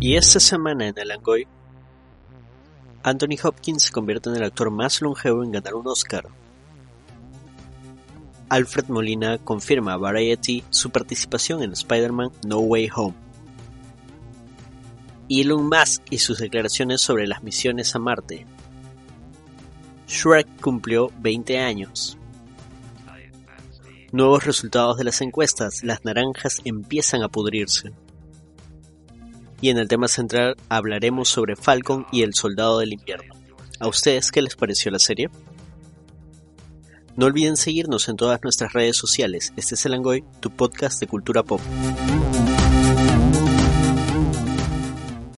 Y esta semana en el Angoy, Anthony Hopkins se convierte en el actor más longevo en ganar un Oscar. Alfred Molina confirma a Variety su participación en Spider-Man No Way Home. Elon Musk y sus declaraciones sobre las misiones a Marte. Shrek cumplió 20 años. Nuevos resultados de las encuestas, las naranjas empiezan a pudrirse y en el tema central hablaremos sobre Falcon y el Soldado del Invierno. ¿A ustedes qué les pareció la serie? No olviden seguirnos en todas nuestras redes sociales. Este es el Angoy, tu podcast de cultura pop.